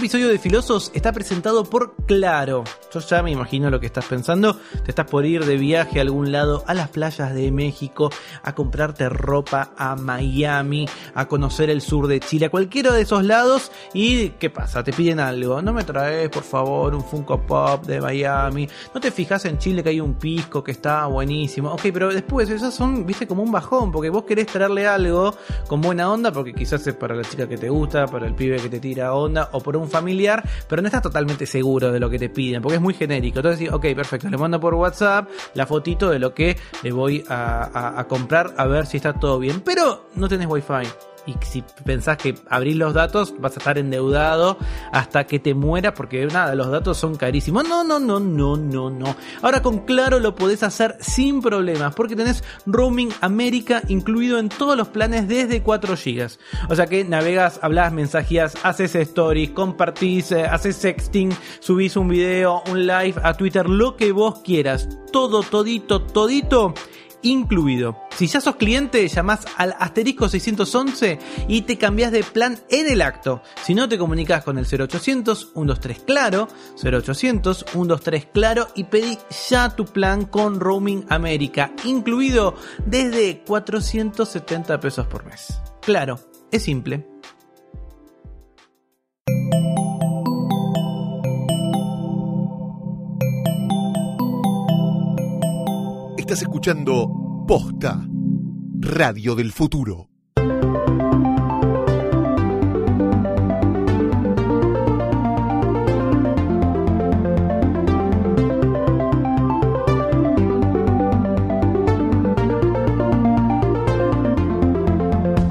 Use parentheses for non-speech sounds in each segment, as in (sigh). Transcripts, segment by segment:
episodio de Filosos está presentado por Claro. Yo ya me imagino lo que estás pensando. Te estás por ir de viaje a algún lado, a las playas de México, a comprarte ropa a Miami, a conocer el sur de Chile, a cualquiera de esos lados. ¿Y qué pasa? Te piden algo. No me traes, por favor, un Funko Pop de Miami. No te fijas en Chile que hay un pisco que está buenísimo. Ok, pero después esas son, viste, como un bajón, porque vos querés traerle algo con buena onda, porque quizás es para la chica que te gusta, para el pibe que te tira onda, o por un familiar, pero no estás totalmente seguro de lo que te piden, porque es muy genérico. Entonces, ok, perfecto, le mando por WhatsApp la fotito de lo que le voy a, comprar a ver si está todo bien. Pero no tenés wifi y si pensás que abrís los datos vas a estar endeudado hasta que te muera porque nada, los datos son carísimos. No, no, no, no, no, no. Ahora con Claro lo podés hacer sin problemas porque tenés roaming América incluido en todos los planes desde 4 GB. O sea que navegas, hablas, mensajías, haces stories, compartís, eh, haces sexting, subís un video, un live a Twitter, lo que vos quieras. Todo, todito, todito incluido. Si ya sos cliente, llamás al asterisco 611 y te cambias de plan en el acto. Si no, te comunicas con el 0800 123 Claro, 0800 123 Claro y pedí ya tu plan con Roaming América, incluido desde 470 pesos por mes. Claro, es simple. Estás escuchando Posta, Radio del Futuro.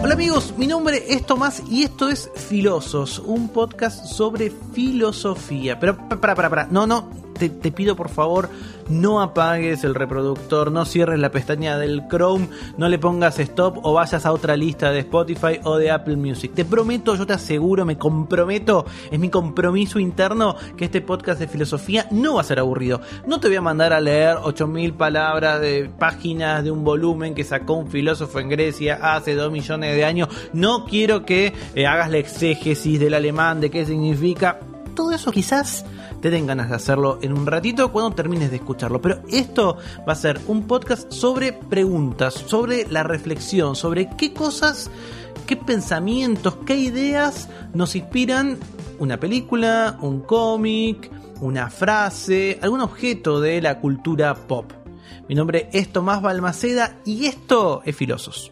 Hola amigos, mi nombre es Tomás y esto es Filosos, un podcast sobre filosofía. Pero para, para, para, no, no, te, pido por favor no apagues el reproductor, no cierres la pestaña del Chrome, no le pongas stop o vayas a otra lista de Spotify o de Apple Music. Te prometo, yo te aseguro, me comprometo, es mi compromiso interno que este podcast de filosofía no va a ser aburrido. No te voy a mandar a leer 8000 palabras de páginas de un volumen que sacó un filósofo en Grecia hace 2 millones de años. No quiero que eh, hagas la exégesis del alemán, de qué significa. Todo eso quizás te den ganas de hacerlo en un ratito cuando termines de escucharlo. Pero esto va a ser un podcast sobre preguntas, sobre la reflexión, sobre qué cosas, qué pensamientos, qué ideas nos inspiran una película, un cómic, una frase, algún objeto de la cultura pop. Mi nombre es Tomás Balmaceda y esto es Filosos.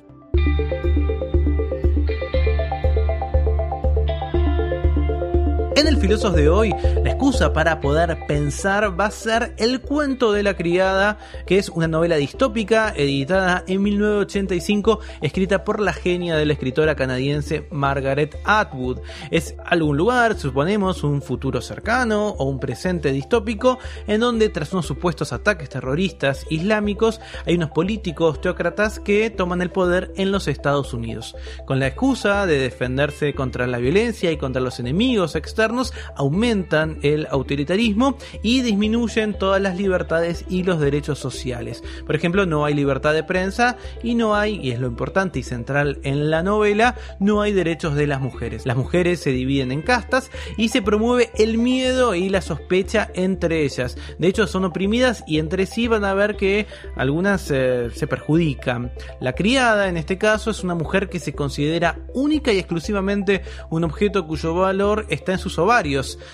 El Filosos de hoy, la excusa para poder pensar va a ser El cuento de la criada, que es una novela distópica editada en 1985, escrita por la genia de la escritora canadiense Margaret Atwood. Es algún lugar, suponemos, un futuro cercano o un presente distópico, en donde tras unos supuestos ataques terroristas islámicos, hay unos políticos teócratas que toman el poder en los Estados Unidos. Con la excusa de defenderse contra la violencia y contra los enemigos externos, aumentan el autoritarismo y disminuyen todas las libertades y los derechos sociales. Por ejemplo, no hay libertad de prensa y no hay, y es lo importante y central en la novela, no hay derechos de las mujeres. Las mujeres se dividen en castas y se promueve el miedo y la sospecha entre ellas. De hecho, son oprimidas y entre sí van a ver que algunas eh, se perjudican. La criada, en este caso, es una mujer que se considera única y exclusivamente un objeto cuyo valor está en sus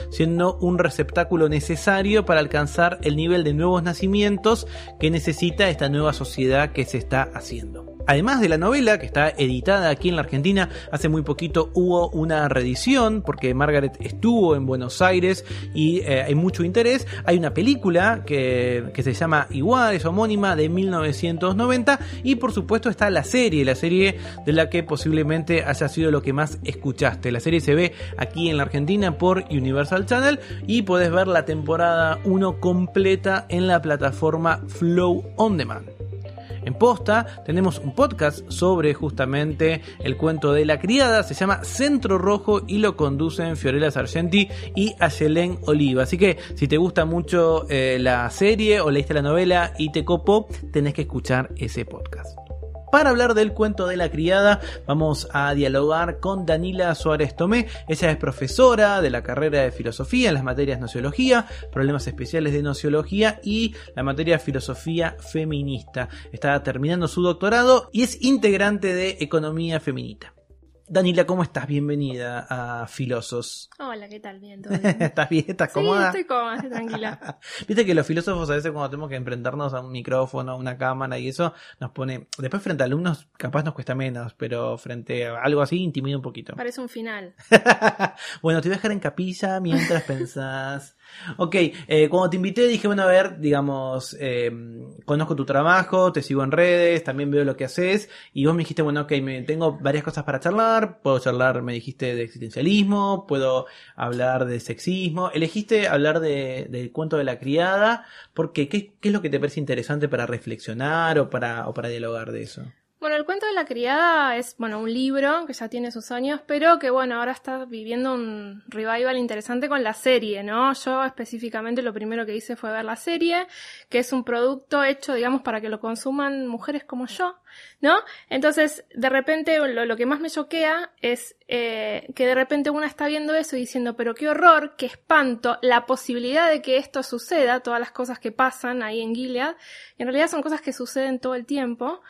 siendo un receptáculo necesario para alcanzar el nivel de nuevos nacimientos que necesita esta nueva sociedad que se está haciendo. Además de la novela, que está editada aquí en la Argentina, hace muy poquito hubo una reedición, porque Margaret estuvo en Buenos Aires y eh, hay mucho interés. Hay una película que, que, se llama igual, es homónima, de 1990, y por supuesto está la serie, la serie de la que posiblemente haya sido lo que más escuchaste. La serie se ve aquí en la Argentina por Universal Channel y podés ver la temporada 1 completa en la plataforma Flow On Demand. En posta tenemos un podcast sobre justamente el cuento de la criada, se llama Centro Rojo y lo conducen Fiorella Sargenti y Ayelen Oliva. Así que si te gusta mucho eh, la serie o leíste la novela y te copó, tenés que escuchar ese podcast. Para hablar del cuento de la criada, vamos a dialogar con Danila Suárez Tomé. Ella es profesora de la carrera de filosofía en las materias nociología, problemas especiales de nociología y la materia filosofía feminista. Está terminando su doctorado y es integrante de economía feminista. Danila, ¿cómo estás? Bienvenida a Filosos. Hola, ¿qué tal? Bien, (laughs) todo bien. ¿Estás bien? ¿Estás cómoda? Sí, estoy cómoda, estoy tranquila. (laughs) Viste que los filósofos a veces cuando tenemos que enfrentarnos a un micrófono, a una cámara y eso, nos pone... Después frente a alumnos capaz nos cuesta menos, pero frente a algo así intimida un poquito. Parece un final. (laughs) bueno, te voy a dejar en capilla mientras pensás. Ok, eh, cuando te invité dije, bueno, a ver, digamos, eh, conozco tu trabajo, te sigo en redes, también veo lo que haces, y vos me dijiste, bueno, ok, me, tengo varias cosas para charlar, puedo charlar, me dijiste, de existencialismo, puedo hablar de sexismo, elegiste hablar de, del cuento de la criada, porque ¿qué, ¿qué es lo que te parece interesante para reflexionar o para, o para dialogar de eso? Bueno, el cuento de la criada es, bueno, un libro que ya tiene sus años, pero que, bueno, ahora está viviendo un revival interesante con la serie, ¿no? Yo específicamente lo primero que hice fue ver la serie, que es un producto hecho, digamos, para que lo consuman mujeres como yo, ¿no? Entonces, de repente, lo, que más me choquea es eh, que de repente una está viendo eso y diciendo, pero qué horror, qué espanto, la posibilidad de que esto suceda, todas las cosas que pasan ahí en Gilead, en realidad son cosas que suceden todo el tiempo.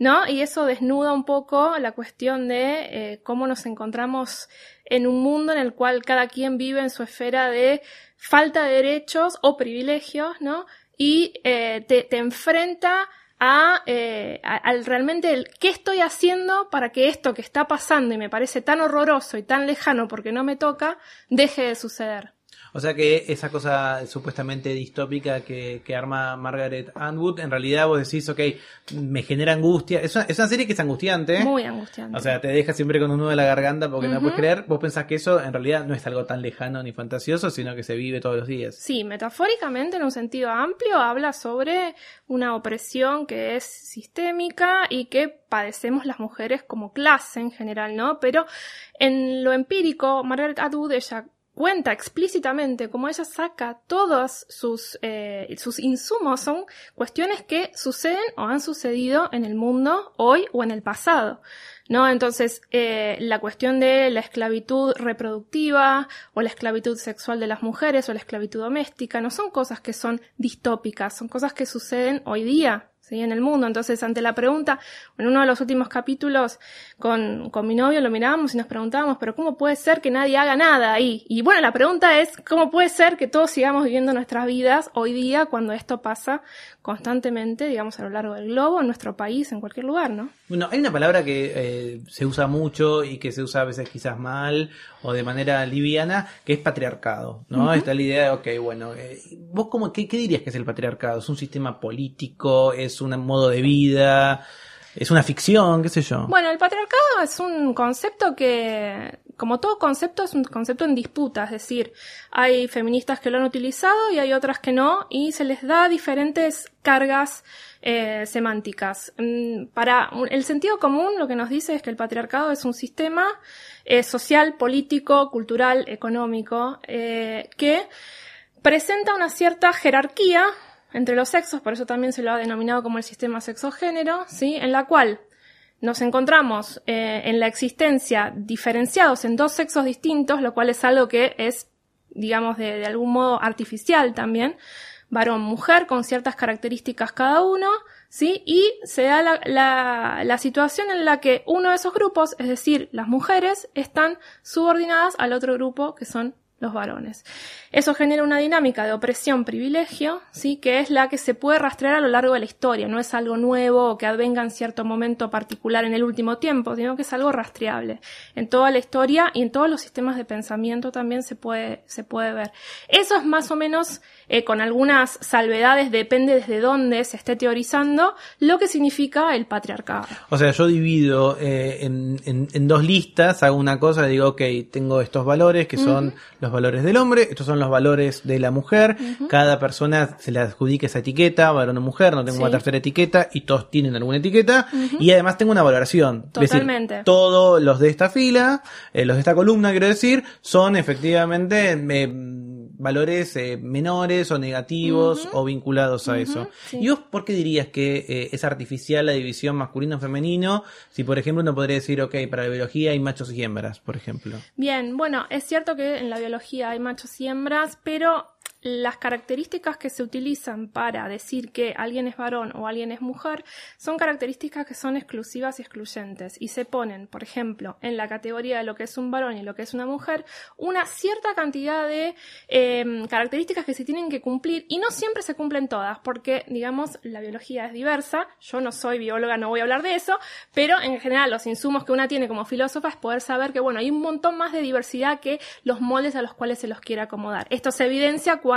¿No? Y eso desnuda un poco la cuestión de eh, cómo nos encontramos en un mundo en el cual cada quien vive en su esfera de falta de derechos o privilegios, ¿no? Y eh, te, enfrenta a, eh, al realmente el qué estoy haciendo para que esto que está pasando y me parece tan horroroso y tan lejano porque no me toca, deje de suceder. O sea que esa cosa supuestamente distópica que, que, arma Margaret Atwood, en realidad vos decís, ok, me genera angustia. Es una, es una serie que es angustiante. Muy angustiante. O sea, te deja siempre con un nudo en la garganta porque uh -huh. no puedes creer. Vos pensás que eso en realidad no es algo tan lejano ni fantasioso, sino que se vive todos los días. Sí, metafóricamente, en un sentido amplio, habla sobre una opresión que es sistémica y que padecemos las mujeres como clase en general, ¿no? Pero en lo empírico, Margaret Atwood, ella cuenta explícitamente cómo ella saca todos sus, eh, sus insumos son cuestiones que suceden o han sucedido en el mundo hoy o en el pasado. ¿No? Entonces, eh, la cuestión de la esclavitud reproductiva o la esclavitud sexual de las mujeres o la esclavitud doméstica no son cosas que son distópicas, son cosas que suceden hoy día, ¿sí? en el mundo. Entonces, ante la pregunta, en uno de los últimos capítulos con, con mi novio lo mirábamos y nos preguntábamos, pero ¿cómo puede ser que nadie haga nada ahí? Y bueno, la pregunta es, ¿cómo puede ser que todos sigamos viviendo nuestras vidas hoy día cuando esto pasa constantemente, digamos, a lo largo del globo, en nuestro país, en cualquier lugar, ¿no? Bueno, hay una palabra que eh, se usa mucho y que se usa a veces quizás mal o de manera liviana, que es patriarcado, ¿no? Uh -huh. Está la idea de, ok, bueno, eh, ¿vos cómo, qué, qué dirías que es el patriarcado? ¿Es un sistema político? ¿Es un modo de vida? ¿Es una ficción? ¿Qué sé yo? Bueno, el patriarcado es un concepto que, como todo concepto, es un concepto en disputa. Es decir, hay feministas que lo han utilizado y hay otras que no, y se les da diferentes cargas eh, semánticas. Para el sentido común, lo que nos dice es que el patriarcado es un sistema eh, social, político, cultural, económico, eh, que presenta una cierta jerarquía entre los sexos, por eso también se lo ha denominado como el sistema sexogénero, ¿sí? En la cual nos encontramos eh, en la existencia diferenciados en dos sexos distintos, lo cual es algo que es, digamos, de, algún modo artificial también, varón-mujer con ciertas características cada uno, ¿sí? Y se da la, la, la, situación en la que uno de esos grupos, es decir, las mujeres, están subordinadas al otro grupo que son los varones. Eso genera una dinámica de opresión-privilegio, ¿sí? que es la que se puede rastrear a lo largo de la historia. No es algo nuevo o que advenga en cierto momento particular en el último tiempo, sino que es algo rastreable. En toda la historia y en todos los sistemas de pensamiento también se puede, se puede ver. Eso es más o menos, eh, con algunas salvedades, depende desde dónde se esté teorizando, lo que significa el patriarcado. O sea, yo divido eh, en, en, en, dos listas, hago una cosa, digo, ok, tengo estos valores que son uh -huh. los valores del hombre, estos son los valores de la mujer, uh -huh. cada persona se le adjudica esa etiqueta, varón o mujer, no tengo sí. una tercera etiqueta y todos tienen alguna etiqueta uh -huh. y además tengo una valoración. Totalmente. Es decir, todos los de esta fila, eh, los de esta columna quiero decir, son efectivamente... Eh, valores eh, menores o negativos o vinculados a eso. sí. ¿Y vos por qué dirías que eh, es artificial la división masculino-femenino? Si, por ejemplo, uno podría decir, ok, para la biología hay machos y hembras, por ejemplo. Bien, bueno, es cierto que en la biología hay machos y hembras, pero las características que se utilizan para decir que alguien es varón o alguien es mujer son características que son exclusivas y excluyentes y se ponen, por ejemplo, en la categoría de lo que es un varón y lo que es una mujer, una cierta cantidad de eh, características que se tienen que cumplir y no siempre se cumplen todas porque, digamos, la biología es diversa, yo no soy bióloga, no voy a hablar de eso, pero en general los insumos que una tiene como filósofa es poder saber que, bueno, hay un montón más de diversidad que los moldes a los cuales se los quiere acomodar. Esto se evidencia cuando,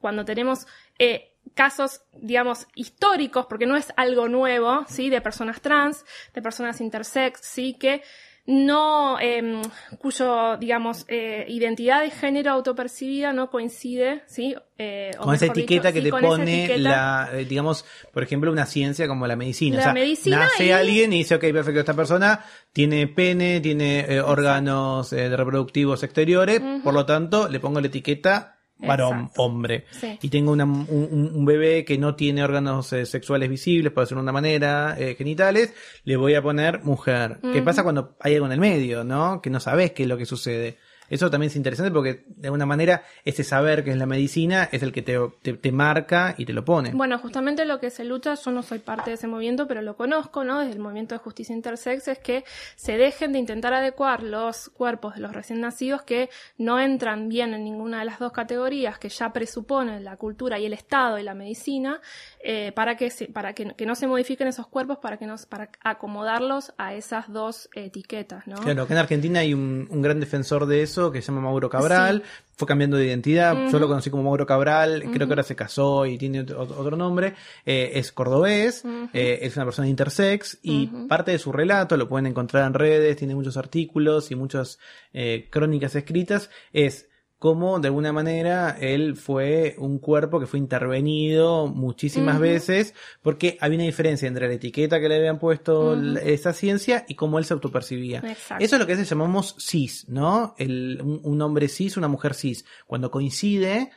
cuando tenemos eh, casos, digamos, históricos, porque no es algo nuevo, ¿sí? De personas trans, de personas intersex, ¿sí? Que no, eh, cuyo, digamos, eh, identidad de género autopercibida no coincide, ¿sí? Eh, con esa etiqueta dicho, que sí, te pone etiqueta. la, eh, digamos, por ejemplo, una ciencia como la medicina. La o sea, medicina nace y- alguien y dice, ok, perfecto, esta persona tiene pene, tiene órganos reproductivos exteriores, por lo tanto, le pongo la etiqueta varón, Exacto. hombre. Sí. Y tengo una- un, un- bebé que no tiene órganos eh, sexuales visibles, por decirlo de una manera, eh, genitales, le voy a poner mujer. ¿Qué pasa cuando hay algo en el medio, no? Que no sabes qué es lo que sucede. Eso también es interesante porque de alguna manera ese saber que es la medicina es el que te, te, marca y te lo pone. Bueno, justamente lo que se lucha, yo no soy parte de ese movimiento, pero lo conozco, ¿no? Desde el movimiento de justicia intersex, es que se dejen de intentar adecuar los cuerpos de los recién nacidos que no entran bien en ninguna de las dos categorías que ya presuponen la cultura y el Estado y la medicina, eh, para que se- para que, que no se modifiquen esos cuerpos, para que nos, para acomodarlos a esas dos etiquetas, ¿no? Claro, que en Argentina hay un, un gran defensor de eso que se llama Mauro Cabral, fue cambiando de identidad, yo lo conocí como Mauro Cabral, creo que ahora se casó y tiene otro, otro nombre, eh, es cordobés, eh, es una persona intersex y parte de su relato, lo pueden encontrar en redes, tiene muchos artículos y muchas eh, crónicas escritas, es cómo de alguna manera él fue un cuerpo que fue intervenido muchísimas veces porque había una diferencia entre la etiqueta que le habían puesto esa ciencia y cómo él se autopercibía. Exacto. Eso es lo que a veces llamamos cis, ¿no? El, un, un hombre cis, una mujer cis. Cuando coincide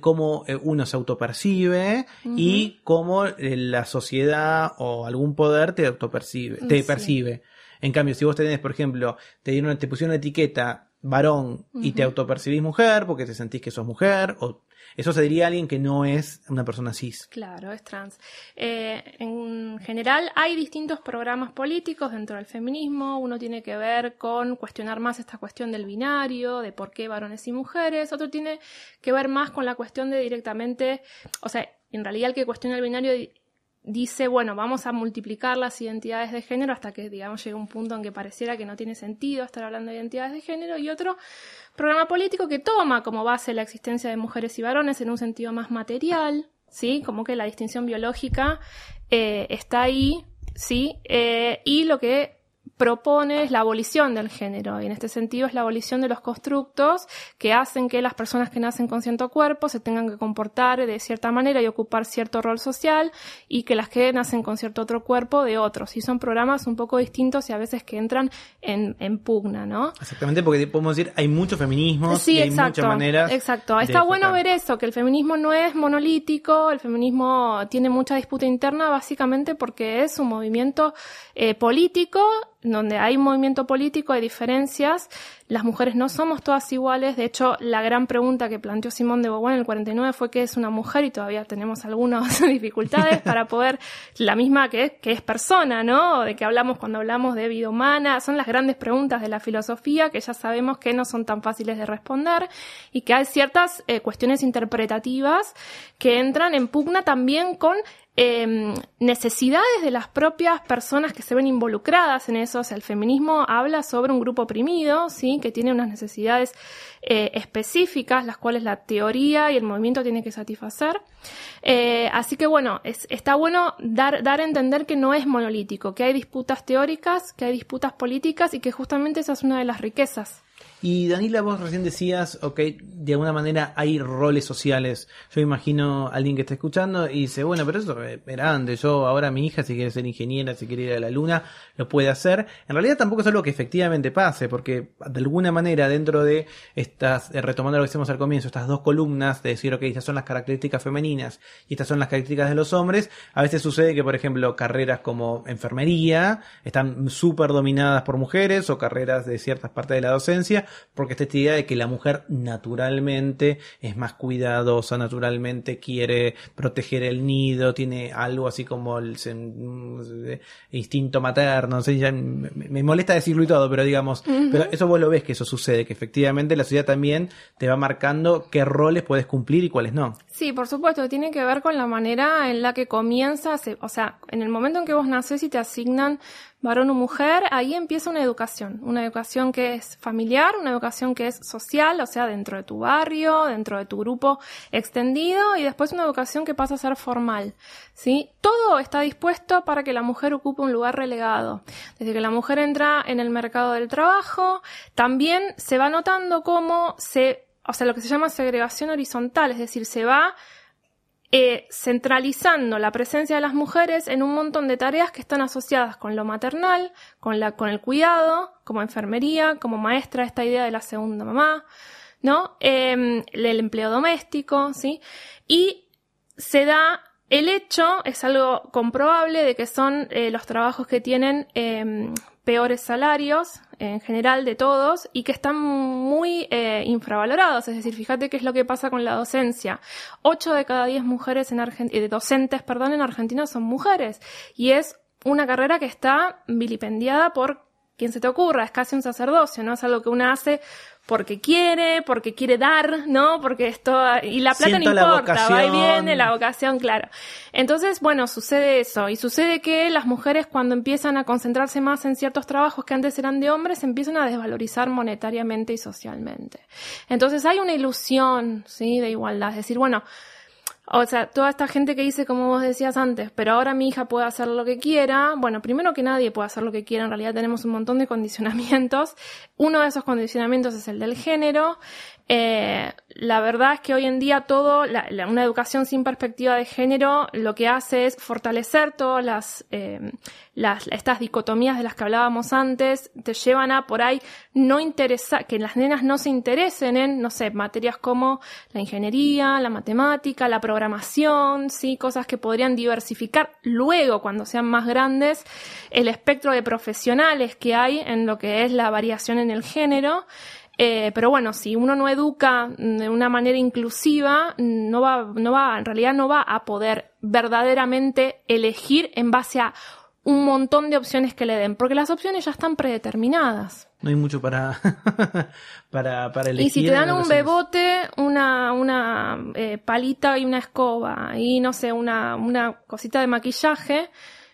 cómo eh, uno se autopercibe y cómo eh, la sociedad o algún poder te autopercibe, te Sí. percibe. En cambio, si vos tenés, por ejemplo, te dieron, te pusieron una etiqueta varón y te autopercibís mujer porque te sentís que sos mujer, o eso se diría a alguien que no es una persona cis. Claro, es trans. Eh, en general hay distintos programas políticos dentro del feminismo. Uno tiene que ver con cuestionar más esta cuestión del binario, de por qué varones y mujeres. Otro tiene que ver más con la cuestión de directamente, o sea, en realidad el que cuestiona el binario dice, bueno, vamos a multiplicar las identidades de género hasta que, digamos, llegue un punto en que pareciera que no tiene sentido estar hablando de identidades de género. Y otro programa político que toma como base la existencia de mujeres y varones en un sentido más material, ¿sí? Como que la distinción biológica eh, está ahí, ¿sí? Eh, y lo que propone es la abolición del género, y en este sentido es la abolición de los constructos que hacen que las personas que nacen con cierto cuerpo se tengan que comportar de cierta manera y ocupar cierto rol social, y que las que nacen con cierto otro cuerpo de otros. Y son programas un poco distintos y a veces que entran en, en pugna, ¿no? Exactamente, porque podemos decir, hay muchos feminismos Sí, y hay exacto. muchas maneras. Exacto. Está bueno ver eso, que el feminismo no es monolítico, el feminismo tiene mucha disputa interna básicamente porque es un movimiento eh, político, donde hay movimiento político, hay diferencias, las mujeres no somos todas iguales, de hecho la gran pregunta que planteó Simón de Beauvoir en el 49 fue qué es una mujer y todavía tenemos algunas (laughs) dificultades para poder, la misma que, que es persona, ¿no? De que hablamos cuando hablamos de vida humana, son las grandes preguntas de la filosofía que ya sabemos que no son tan fáciles de responder y que hay ciertas eh, cuestiones interpretativas que entran en pugna también con eh, necesidades de las propias personas que se ven involucradas en eso. O sea, el feminismo habla sobre un grupo oprimido, ¿sí? Que tiene unas necesidades eh, específicas, las cuales la teoría y el movimiento tienen que satisfacer. Eh, así que bueno, es- está bueno dar, dar a entender que no es monolítico, que hay disputas teóricas, que hay disputas políticas y que justamente esa es una de las riquezas. Y Danila, vos recién decías, ok, de alguna manera hay roles sociales. Yo imagino a alguien que está escuchando y dice, bueno, pero eso era antes, yo ahora mi hija si quiere ser ingeniera, si quiere ir a la luna, lo puede hacer. En realidad tampoco es algo que efectivamente pase, porque de alguna manera dentro de estas, eh, retomando lo que hicimos al comienzo, estas dos columnas de decir, ok, estas son las características femeninas y estas son las características de los hombres, a veces sucede que, por ejemplo, carreras como enfermería están súper dominadas por mujeres o carreras de ciertas partes de la docencia, porque está esta idea de que la mujer naturalmente es más cuidadosa, naturalmente quiere proteger el nido, tiene algo así como el, instinto materno, no sé, ya me, molesta decirlo y todo, pero digamos, pero eso vos lo ves que eso sucede, que efectivamente la sociedad también te va marcando qué roles puedes cumplir y cuáles no. Sí, por supuesto, tiene que ver con la manera en la que comienzas, o sea, en el momento en que vos naces y te asignan varón o mujer, ahí empieza una educación, una educación que es familiar, una educación que es social, o sea, dentro de tu barrio, dentro de tu grupo extendido, y después una educación que pasa a ser formal, ¿sí? Todo está dispuesto para que la mujer ocupe un lugar relegado. Desde que la mujer entra en el mercado del trabajo, también se va notando cómo se, o sea, lo que se llama segregación horizontal, es decir, se va eh, centralizando la presencia de las mujeres en un montón de tareas que están asociadas con lo maternal, con, la, con el cuidado, como enfermería, como maestra, esta idea de la segunda mamá, ¿no? Em, el empleo doméstico, ¿sí? Y se da el hecho, es algo comprobable, de que son eh, los trabajos que tienen em, peores salarios en general de todos y que están muy eh, infravalorados. Es decir, fíjate qué es lo que pasa con la docencia. Ocho de cada diez mujeres en Argentina, eh, docentes, perdón, en Argentina son mujeres. Y es una carrera que está vilipendiada por quien se te ocurra. Es casi un sacerdocio, ¿no? Es algo que uno hace porque quiere, porque quiere dar, ¿no? Porque esto, y la plata no importa, va y viene, la vocación, claro. Entonces, bueno, sucede eso, y sucede que las mujeres cuando empiezan a concentrarse más en ciertos trabajos que antes eran de hombres, empiezan a desvalorizar monetariamente y socialmente. Entonces hay una ilusión, ¿sí? De igualdad, es decir, bueno, o sea, toda esta gente que dice, como vos decías antes, pero ahora mi hija puede hacer lo que quiera. Bueno, primero que nadie puede hacer lo que quiera. En realidad tenemos un montón de (laughs) condicionamientos. Uno de esos condicionamientos es el del género. Eh, la verdad es que hoy en día todo, una educación sin perspectiva de género, lo que hace es fortalecer todas las, las, estas dicotomías de las que hablábamos antes, te llevan a por ahí no interesa, que las nenas no se interesen en, no sé, materias como la ingeniería, la matemática, la programación, sí, cosas que podrían diversificar luego cuando sean más grandes el espectro de profesionales que hay en lo que es la variación en el género. Eh, pero bueno, si uno no educa de una manera inclusiva, no va, no va, en realidad no va a poder verdaderamente elegir en base a un montón de opciones que le den, porque las opciones ya están predeterminadas. No hay mucho para, (laughs) para, para elegir. Y si te dan un bebote, una, una eh, palita y una escoba, y no sé, una, una cosita de maquillaje,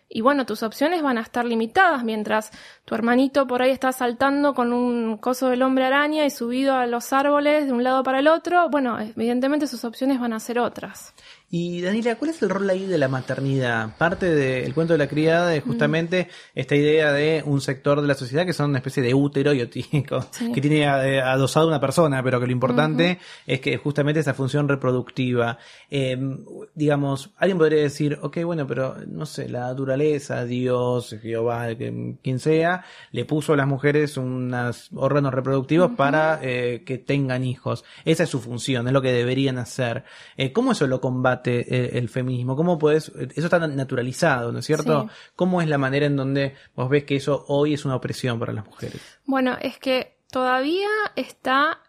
y bueno, tus opciones van a estar limitadas mientras tu hermanito por ahí está saltando con un coso del hombre araña y subido a los árboles de un lado para el otro. Bueno, evidentemente sus opciones van a ser otras. Y Daniela, ¿cuál es el rol ahí de la maternidad? Parte del cuento de la criada es justamente esta idea de un sector de la sociedad que son una especie de útero yotínico, que tiene eh, adosado una persona, pero que lo importante es que justamente esa función reproductiva. Em, digamos, alguien podría decir, ok, bueno, pero no sé, la naturaleza, Dios, Jehová, quien sea, le puso a las mujeres unos órganos reproductivos para eh, que tengan hijos. Esa es su función, es lo que deberían hacer. Eh, ¿Cómo eso lo combate? Eh, el, feminismo? ¿Cómo puedes, eso está naturalizado, ¿no es cierto? ¿Cómo es la manera en donde vos ves que eso hoy es una opresión para las mujeres? Bueno, es que todavía está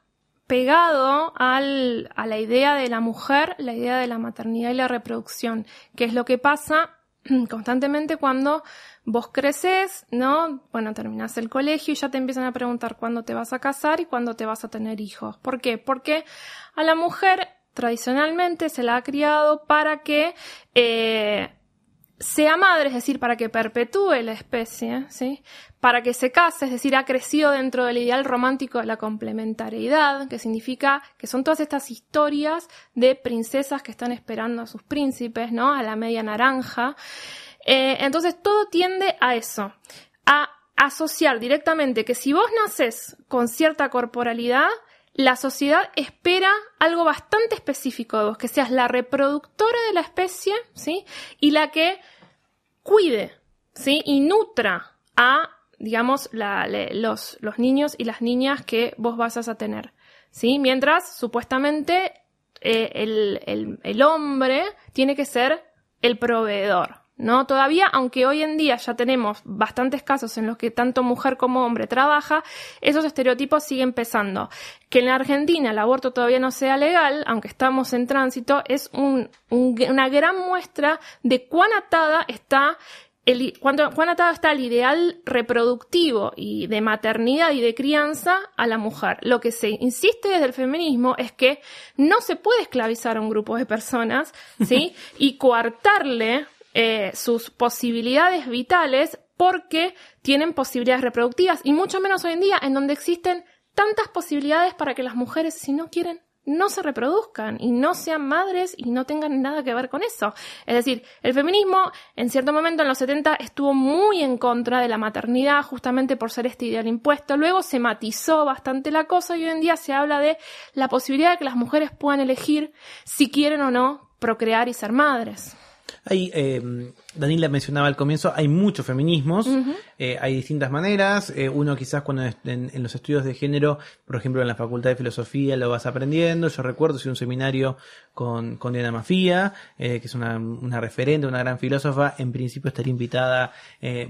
pegado al, a la idea de la mujer, la idea de la maternidad y la reproducción, que es lo que pasa (clears throat) constantemente cuando vos creces, ¿no? Bueno, terminas el colegio y ya te empiezan a preguntar cuándo te vas a casar y cuándo te vas a tener hijos. ¿Por qué? Porque a la mujer tradicionalmente se la ha criado para que eh, sea madre, es decir, para que perpetúe la especie, ¿sí? Para que se case, es decir, ha crecido dentro del ideal romántico de la complementariedad, que significa que son todas estas historias de princesas que están esperando a sus príncipes, ¿no? A la media naranja. Eh, entonces todo tiende a eso, a asociar directamente que si vos naces con cierta corporalidad, la sociedad espera algo bastante específico de vos, que seas la reproductora de la especie, ¿sí? Y la que cuide, ¿sí? Y nutra a, digamos, los, los niños y las niñas que vos vas a tener, ¿sí? Mientras, supuestamente, eh, el, el hombre tiene que ser el proveedor, ¿no? Todavía, aunque hoy en día ya tenemos bastantes casos en los que tanto mujer como hombre trabaja, esos estereotipos siguen pesando. Que en la Argentina el aborto todavía no sea legal, aunque estamos en tránsito, es una gran muestra de cuán atada está el, cuán atada está el ideal reproductivo y de maternidad y de crianza a la mujer. Lo que se insiste desde el feminismo es que no se puede esclavizar a un grupo de personas, ¿sí? (laughs) y coartarle eh, sus posibilidades vitales porque tienen posibilidades reproductivas y mucho menos hoy en día en donde existen tantas posibilidades para que las mujeres, si no quieren, no se reproduzcan y no sean madres y no tengan nada que ver con eso. Es decir, el feminismo en cierto momento en los 70 estuvo muy en contra de la maternidad justamente por ser este ideal impuesto. Luego se matizó bastante la cosa y hoy en día se habla de la posibilidad de que las mujeres puedan elegir si quieren o no procrear y ser madres. Hay, eh, Daniela mencionaba al comienzo, hay muchos feminismos, eh, hay distintas maneras. Eh, uno quizás cuando en, los estudios de género, por ejemplo en la Facultad de Filosofía, lo vas aprendiendo. Yo recuerdo si un seminario con, con Diana Mafía, que es una, una, referente, una gran filósofa. En principio estaría invitada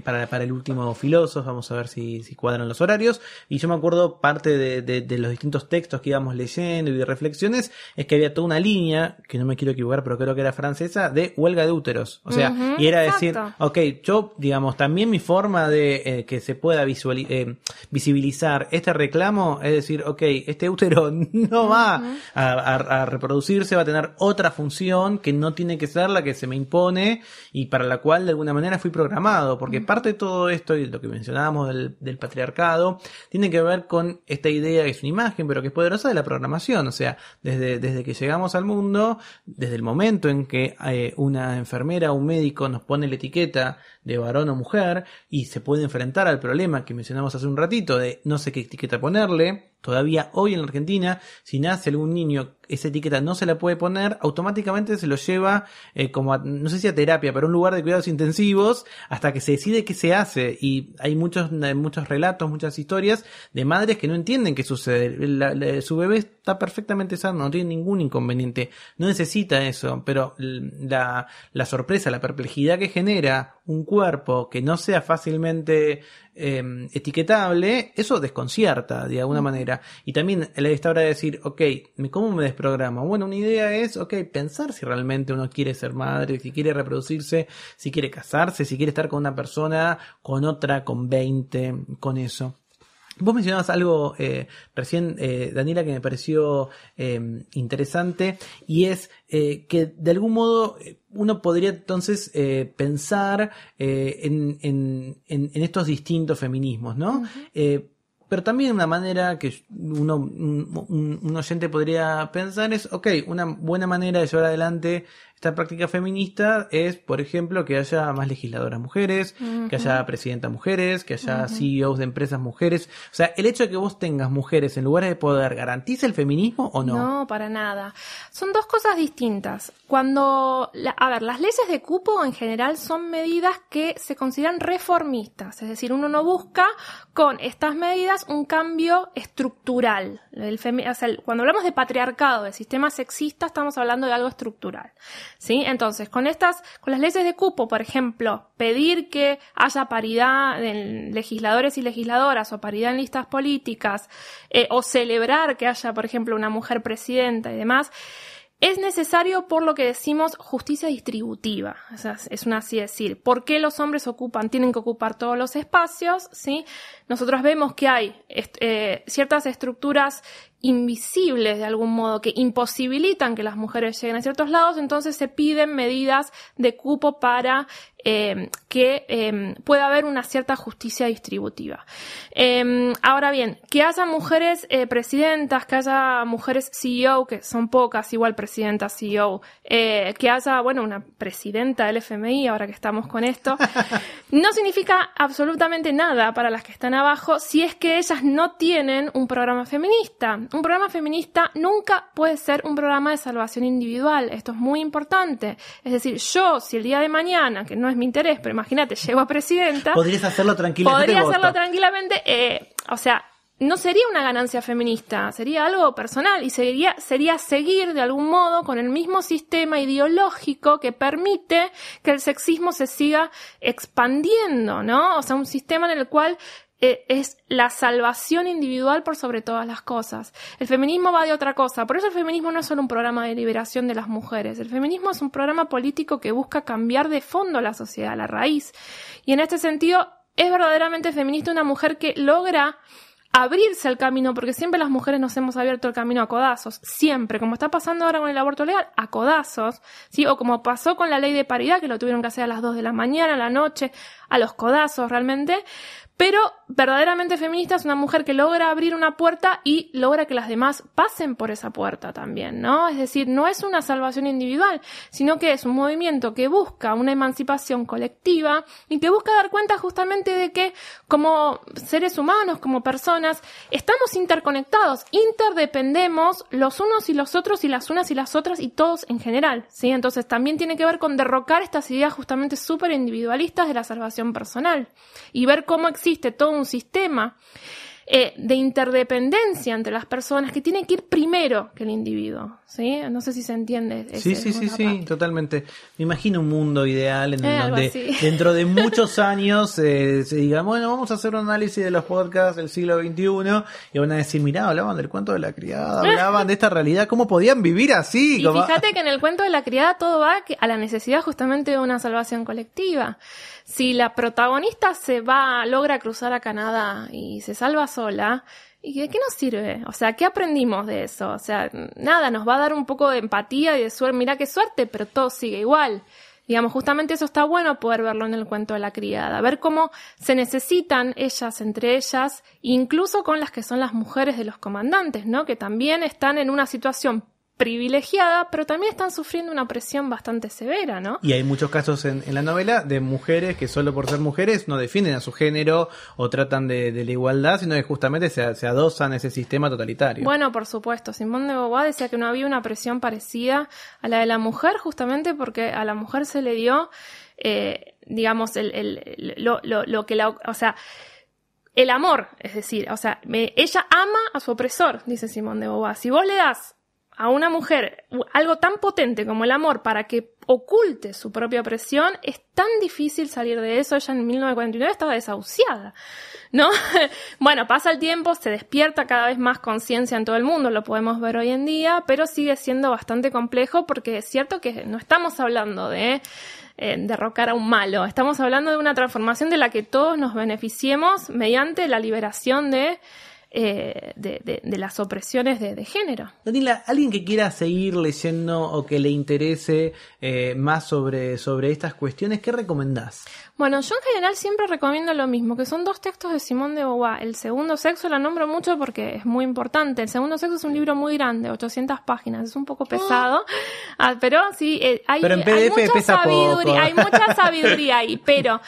para, para el último filósofo. Vamos a ver si, si cuadran los horarios. Y yo me acuerdo parte de, de, los distintos textos que íbamos leyendo y de reflexiones, es que había toda una línea, que no me quiero equivocar, pero creo que era francesa, de huelga de úteros. O sea, y era decir, ok, yo, digamos, también mi forma de eh, que se pueda eh, visibilizar este reclamo es decir, ok, este útero (laughs) no va a, reproducirse, va a tener otra función que no tiene que ser la que se me impone y para la cual de alguna manera fui programado, porque parte de todo esto y lo que mencionábamos del, patriarcado tiene que ver con esta idea que es una imagen, pero que es poderosa de la programación, o sea, desde, desde que llegamos al mundo, desde el momento en que eh, una enfermera o un médico nos pone la etiqueta de varón o mujer y se puede enfrentar al problema que mencionamos hace un ratito de no sé qué etiqueta ponerle. Todavía hoy en la Argentina, si nace algún niño, esa etiqueta no se la puede poner, automáticamente se lo lleva eh, como a, no sé si a terapia, pero a un lugar de cuidados intensivos hasta que se decide qué se hace. Y hay muchos, muchos relatos, muchas historias de madres que no entienden qué sucede. su bebé está perfectamente sano, no tiene ningún inconveniente, no necesita eso, pero la, la sorpresa, la perplejidad que genera un que no sea fácilmente em, etiquetable, eso desconcierta de alguna manera. Y también esta hora de decir, ok, ¿cómo me desprogramo? Bueno, una idea es, ok, pensar si realmente uno quiere ser madre, si quiere reproducirse, si quiere casarse, si quiere estar con una persona, con otra, con 20, con eso. Vos mencionabas algo eh, recién, eh, Daniela, que me pareció em, interesante y es eh, que de algún modo uno podría entonces pensar en, en, en, estos distintos feminismos, ¿no? pero también una manera que uno, un, un, oyente podría pensar es, ok, una buena manera de llevar adelante esta práctica feminista es, por ejemplo, que haya más legisladoras mujeres, que haya presidentas mujeres, que haya CEOs de empresas mujeres. O sea, el hecho de que vos tengas mujeres en lugares de poder, ¿garantiza el feminismo o no? No, para nada. Son dos cosas distintas. Cuando, a ver, las leyes de cupo en general son medidas que se consideran reformistas, es decir, uno no busca con estas medidas un cambio estructural. El cuando hablamos de patriarcado, de sistema sexista, estamos hablando de algo estructural. ¿Sí? Entonces, con estas, con las leyes de cupo, por ejemplo, pedir que haya paridad en legisladores y legisladoras o paridad en listas políticas, eh, o celebrar que haya, por ejemplo, una mujer presidenta y demás, es necesario por lo que decimos justicia distributiva, es una así decir. ¿Por qué los hombres ocupan, tienen que ocupar todos los espacios? ¿sí? Nosotros vemos que hay eh, ciertas estructuras invisibles de algún modo que imposibilitan que las mujeres lleguen a ciertos lados, entonces se piden medidas de cupo para eh, que eh, pueda haber una cierta justicia distributiva. Eh, ahora bien, que haya mujeres presidentas, que haya mujeres CEO, que son pocas, igual presidentas CEO, que haya, bueno, una presidenta del FMI, ahora que estamos con esto, (laughs) no significa absolutamente nada para las que están abajo si es que ellas no tienen un programa feminista. Un programa feminista nunca puede ser un programa de salvación individual. Esto es muy importante. Es decir, yo, si el día de mañana, que no es mi interés, pero imagínate, llego a presidenta. Podrías hacerlo tranquilamente. Podría hacerlo tranquilamente. Eh, o sea, no sería una ganancia feminista, sería algo personal y sería, sería seguir de algún modo con el mismo sistema ideológico que permite que el sexismo se siga expandiendo, ¿no? O sea, un sistema en el cual eh, es la salvación individual por sobre todas las cosas. El feminismo va de otra cosa. Por eso el feminismo no es solo un programa de liberación de las mujeres. El feminismo es un programa político que busca cambiar de fondo la sociedad, la raíz. Y en este sentido, es verdaderamente feminista una mujer que logra abrirse el camino, porque siempre las mujeres nos hemos abierto el camino a codazos, siempre, como está pasando ahora con el aborto legal, a codazos, ¿sí? O como pasó con la ley de paridad, que lo tuvieron que hacer a las 2 de la mañana, a la noche, a los codazos realmente, pero verdaderamente feminista es una mujer que logra abrir una puerta y logra que las demás pasen por esa puerta también, ¿no? Es decir, no es una salvación individual, sino que es un movimiento que busca una emancipación colectiva y que busca dar cuenta justamente de que como seres humanos, como personas, estamos interconectados, interdependemos los unos y los otros y las unas y las otras y todos en general, ¿sí? Entonces también tiene que ver con derrocar estas ideas justamente súper individualistas de la salvación personal y ver cómo existe todo un sistema eh, de interdependencia entre las personas que tiene que ir primero que el individuo. ¿sí? No sé si se entiende. sí, sí, sí, sí, totalmente. Me imagino un mundo ideal en el donde (laughs) dentro de muchos años eh, se diga, bueno, vamos a hacer un análisis de los podcasts del siglo XXI y van a decir, mirá, hablaban del cuento de la criada, hablaban de esta realidad, ¿cómo podían vivir así? Y fíjate (laughs) que en el cuento de la criada todo va a la necesidad justamente de una salvación colectiva si la protagonista se va, logra cruzar a Canadá y se salva sola, ¿y de qué nos sirve? O sea, ¿qué aprendimos de eso? O sea, nada, nos va a dar un poco de empatía y de suerte, mira qué suerte, pero todo sigue igual. Digamos, justamente eso está bueno poder verlo en el cuento de la criada, ver cómo se necesitan ellas entre ellas, incluso con las que son las mujeres de los comandantes, ¿no? Que también están en una situación privilegiada, pero también están sufriendo una presión bastante severa, ¿no? Y hay muchos casos en, la novela de mujeres que solo por ser mujeres no defienden a su género o tratan de, la igualdad, sino que justamente se, se, adosan a ese sistema totalitario. Bueno, por supuesto. Simón de Beauvoir decía que no había una presión parecida a la de la mujer, justamente porque a la mujer se le dio, eh, digamos, el, lo, lo, que la... O sea, el amor, es decir, o sea, ella ama a su opresor, dice Simón de Beauvoir. Si vos le das a una mujer algo tan potente como el amor para que oculte su propia opresión, es tan difícil salir de eso. Ella en 1949 estaba desahuciada, ¿no? (laughs) bueno, pasa el tiempo, se despierta cada vez más conciencia en todo el mundo, lo podemos ver hoy en día, pero sigue siendo bastante complejo porque es cierto que no estamos hablando de eh, derrocar a un malo, estamos hablando de una transformación de la que todos nos beneficiemos mediante la liberación de eh, de, las opresiones de, género. Daniela, alguien que quiera seguir leyendo o que le interese eh, más sobre, sobre estas cuestiones, ¿qué recomendás? Bueno, yo en general siempre recomiendo lo mismo, que son dos textos de Simón de Beauvoir. El segundo sexo la nombro mucho porque es muy importante. El segundo sexo es un libro muy grande, 800 páginas, es un poco pesado, ah, pero sí, eh, hay, mucha sabiduría, hay mucha sabiduría ahí, pero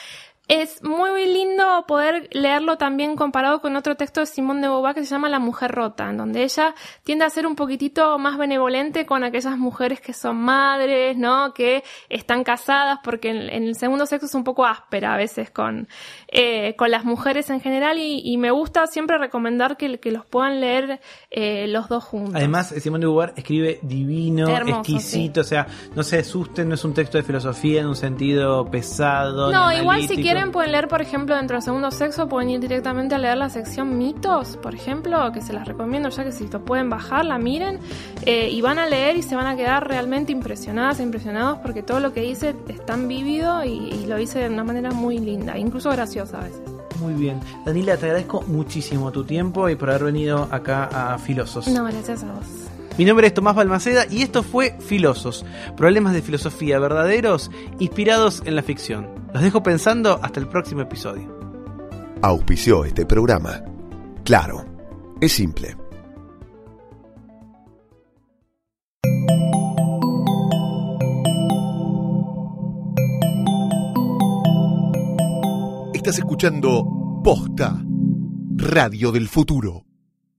es muy, lindo poder leerlo también comparado con otro texto de Simón de Beauvoir que se llama La mujer rota, en donde ella tiende a ser un poquitito más benevolente con aquellas mujeres que son madres, ¿no? Que están casadas, porque en, el segundo sexo es un poco áspera a veces con, eh, con las mujeres en general y, me gusta siempre recomendar que, que los puedan leer eh, los dos juntos. Además, Simón de Beauvoir escribe divino, exquisito, o sea, no se asusten, no es un texto de filosofía en un sentido pesado. No, igual si quieren pueden leer, por ejemplo, dentro del segundo sexo, pueden ir directamente a leer la sección mitos, por ejemplo, que se las recomiendo ya que si lo pueden bajar, la miren eh, y van a leer y se van a quedar realmente impresionadas e impresionados porque todo lo que dice es tan vívido y, lo dice de una manera muy linda, incluso graciosa a veces. Muy bien. Danila, te agradezco muchísimo tu tiempo y por haber venido acá a Filosos. No, gracias a vos. Mi nombre es Tomás Balmaceda y esto fue Filosos, problemas de filosofía verdaderos inspirados en la ficción. Los dejo pensando hasta el próximo episodio. Auspició este programa. Claro, es simple. Estás escuchando Posta, Radio del Futuro.